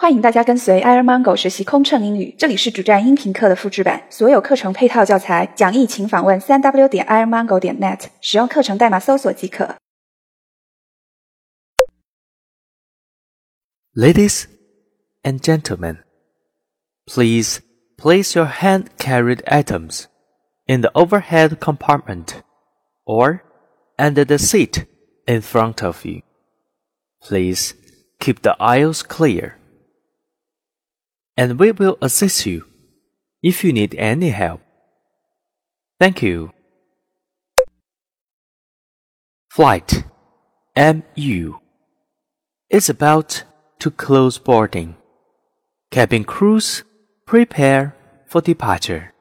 欢迎大家跟随 Air Mango 学习空乘英语，这里是主站音频课的复制版，所有课程配套教材讲义请访问三 w 点 Air Mango 点 net，使用课程代码搜索即可。Ladies and gentlemen, please place your hand-carried items in the overhead compartment or under the seat in front of you. Please keep the aisles clear. And we will assist you if you need any help. Thank you. Flight MU is about to close boarding. Cabin crews prepare for departure.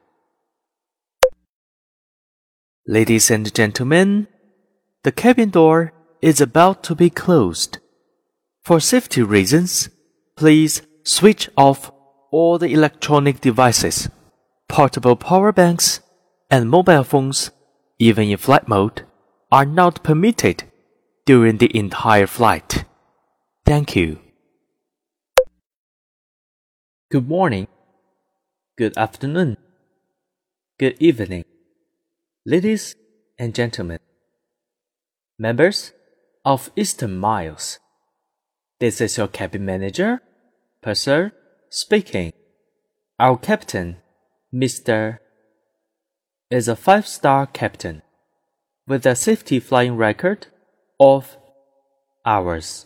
Ladies and gentlemen, the cabin door is about to be closed. For safety reasons, please switch off all the electronic devices, portable power banks, and mobile phones, even in flight mode, are not permitted during the entire flight. Thank you. Good morning. Good afternoon. Good evening. Ladies and gentlemen, members of Eastern Miles. This is your cabin manager, Purser, speaking. Our captain, Mr. is a five-star captain with a safety flying record of hours.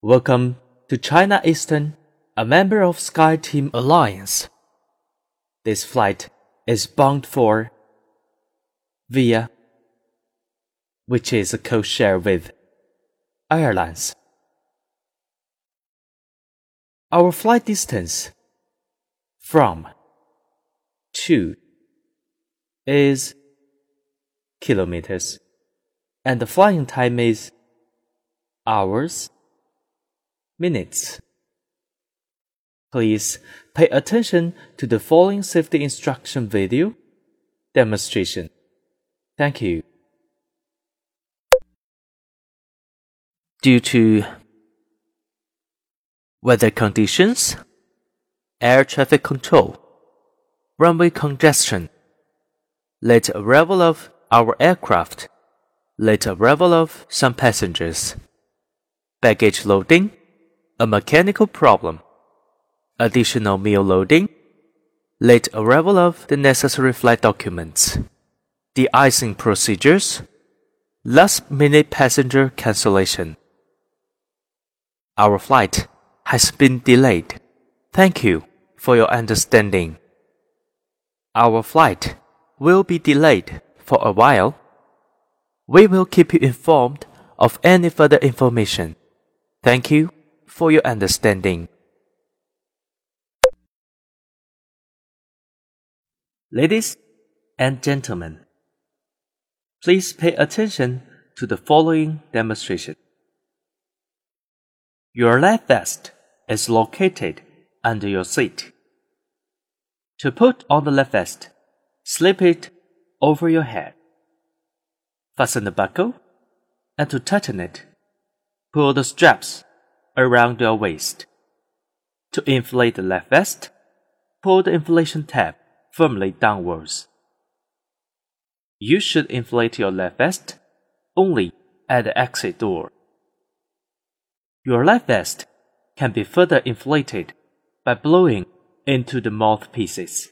Welcome to China Eastern, a member of SkyTeam Alliance. This flight is bound for via which is a code-share with airlines. Our flight distance from to is kilometers and the flying time is hours, minutes. Please pay attention to the following safety instruction video demonstration. Thank you. Due to weather conditions, air traffic control, runway congestion, late arrival of our aircraft, late arrival of some passengers, baggage loading, a mechanical problem, additional meal loading, late arrival of the necessary flight documents, de-icing procedures, last minute passenger cancellation. Our flight has been delayed. Thank you for your understanding. Our flight will be delayed for a while. We will keep you informed of any further information. Thank you for your understanding. Ladies and gentlemen, please pay attention to the following demonstration. Your life vest is located under your seat. To put on the life vest, slip it over your head. Fasten the buckle, and to tighten it, pull the straps around your waist. To inflate the life vest, pull the inflation tab firmly downwards. You should inflate your life vest only at the exit door. Your life vest can be further inflated by blowing into the mouthpieces.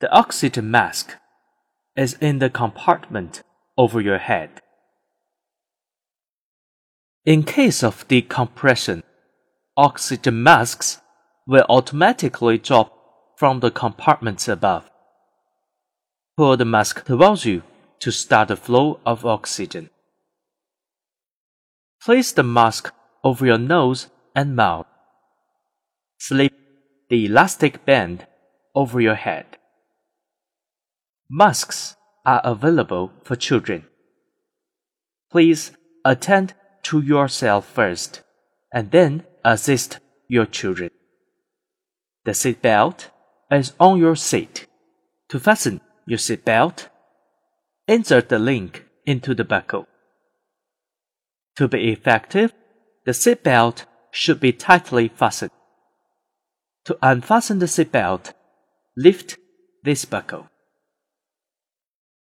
The oxygen mask is in the compartment over your head. In case of decompression, oxygen masks will automatically drop from the compartments above. Pull the mask towards you to start the flow of oxygen. Place the mask over your nose and mouth. Slip the elastic band over your head. Masks are available for children. Please attend to yourself first and then assist your children. The seat belt is on your seat. To fasten your seat belt, insert the link into the buckle. To be effective, The seatbelt should be tightly fastened. To unfasten the seatbelt, lift this buckle.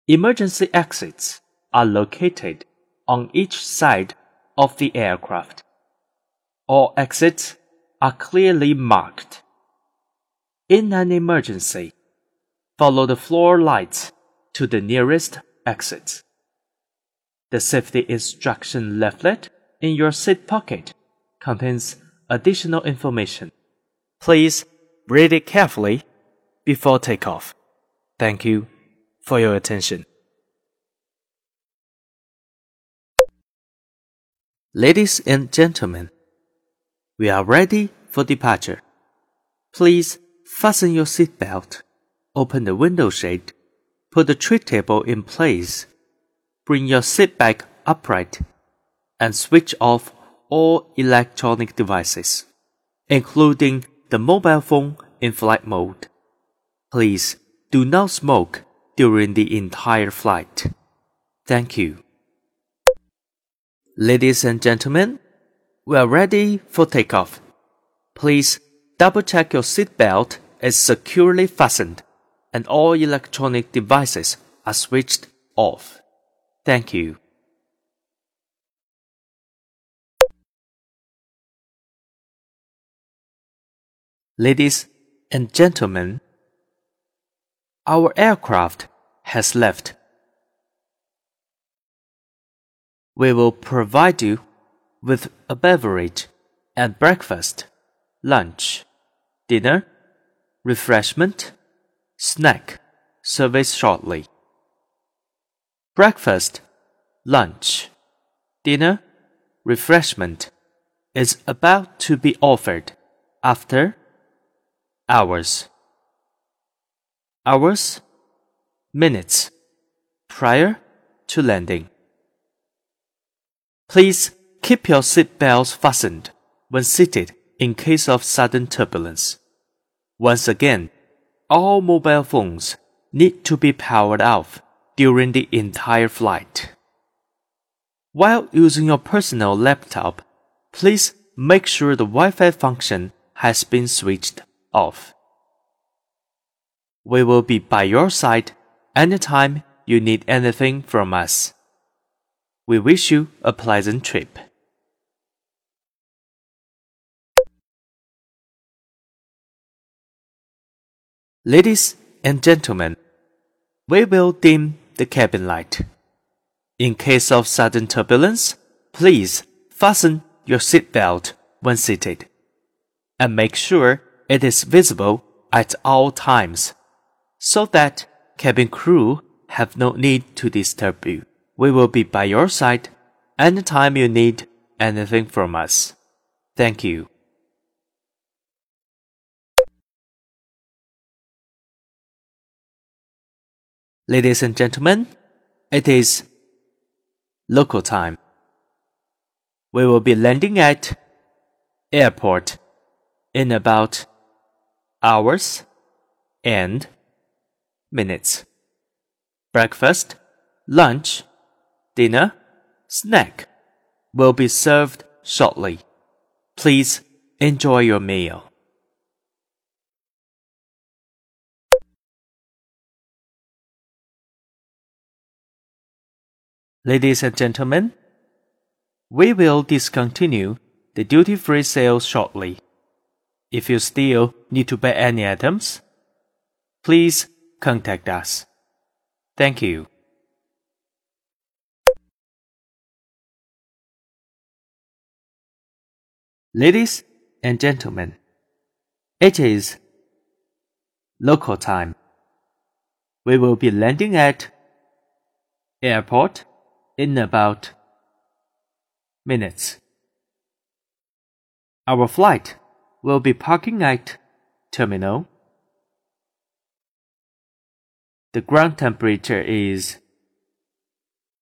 Emergency exits are located on each side of the aircraft. All exits are clearly marked. In an emergency, follow the floor lights to the nearest exit. The safety instruction leaflet in your seat pocket contains additional information. Please read it carefully before takeoff. Thank you for your attention. Ladies and gentlemen, we are ready for departure. Please fasten your seatbelt, open the window shade, put the tray table in place, bring your seat back upright, and switch off all electronic devices, including the mobile phone in flight mode. Please do not smoke during the entire flight. Thank you. Ladies and gentlemen, we are ready for takeoff. Please double check your seatbelt is securely fastened and all electronic devices are switched off. Thank you. Ladies and gentlemen, our aircraft has left. We will provide you with a beverage and breakfast, lunch, dinner, refreshment, snack service shortly. Breakfast, lunch, dinner, refreshment is about to be offered after hours. Hours, minutes prior to landing. Please keep your seat belts fastened when seated in case of sudden turbulence. Once again, all mobile phones need to be powered off during the entire flight. While using your personal laptop, please make sure the Wi-Fi function has been switched off. We will be by your side anytime you need anything from us. We wish you a pleasant trip. Ladies and gentlemen, we will dim the cabin light. In case of sudden turbulence, please fasten your seatbelt when seated and make sure it is visible at all times so that cabin crew have no need to disturb you. We will be by your side anytime you need anything from us. Thank you. Ladies and gentlemen, it is local time. We will be landing at airport in about hours and minutes. Breakfast, lunch, dinner, snack will be served shortly. Please enjoy your meal. Ladies and gentlemen, we will discontinue the duty free sales shortly. If you still need to buy any items, please contact us. Thank you. Ladies and gentlemen, it is local time. We will be landing at airport in about minutes. Our flight will be parking at terminal. The ground temperature is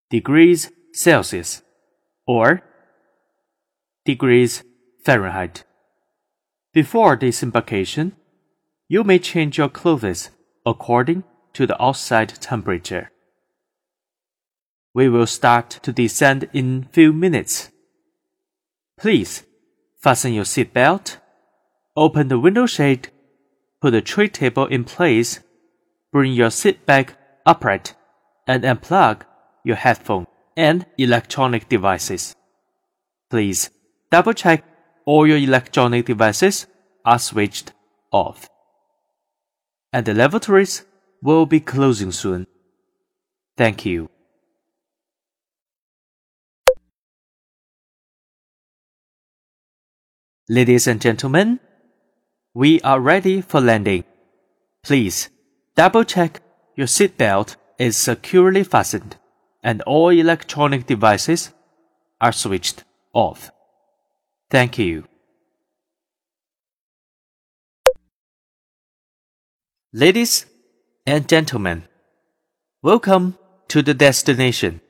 degrees Celsius or degrees Fahrenheit. Before disembarkation, you may change your clothes according to the outside temperature. We will start to descend in few minutes. Please fasten your seatbelt, open the window shade, put the tray table in place, bring your seat back upright, and unplug your headphone and electronic devices. Please double check all your electronic devices are switched off. And the lavatories will be closing soon. Thank you. Ladies and gentlemen, we are ready for landing. Please double check your seatbelt is securely fastened and all electronic devices are switched off. Thank you. Ladies and gentlemen, welcome to the destination.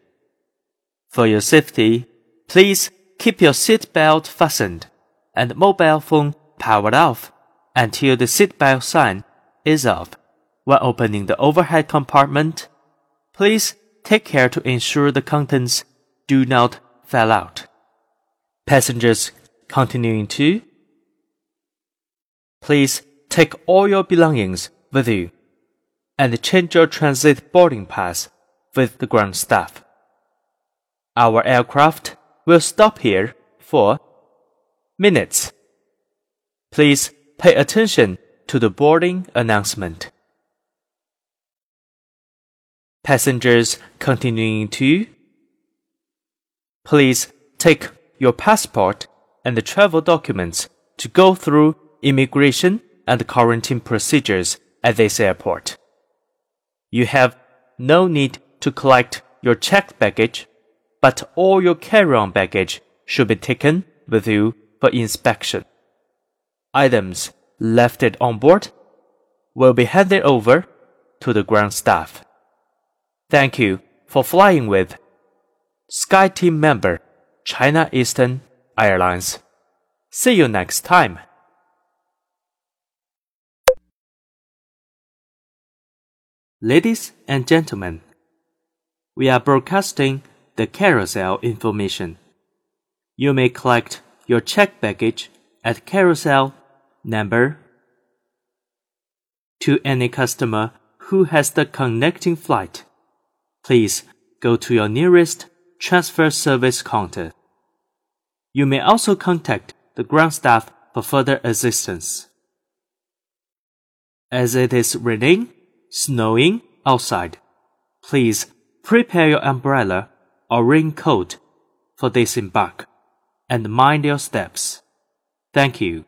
For your safety, please keep your seatbelt fastened and mobile phone powered off until the seatbelt sign is off. When opening the overhead compartment, please take care to ensure the contents do not fall out. Passengers continuing to Please take all your belongings with you and change your transit boarding pass with the ground staff. Our aircraft will stop here for minutes. Please pay attention to the boarding announcement. Passengers continuing to Please take your passport and the travel documents to go through immigration and quarantine procedures at this airport. You have no need to collect your checked baggage, but all your carry-on baggage should be taken with you for inspection. Items left on board will be handed over to the ground staff. Thank you for flying with SkyTeam member China Eastern Airlines. See you next time. Ladies and gentlemen, we are broadcasting the carousel information. You may collect your checked baggage at carousel number to any customer who has the connecting flight. Please go to your nearest transfer service counter. You may also contact the ground staff for further assistance. As it is raining, snowing outside, please prepare your umbrella or raincoat for disembark and mind your steps. Thank you.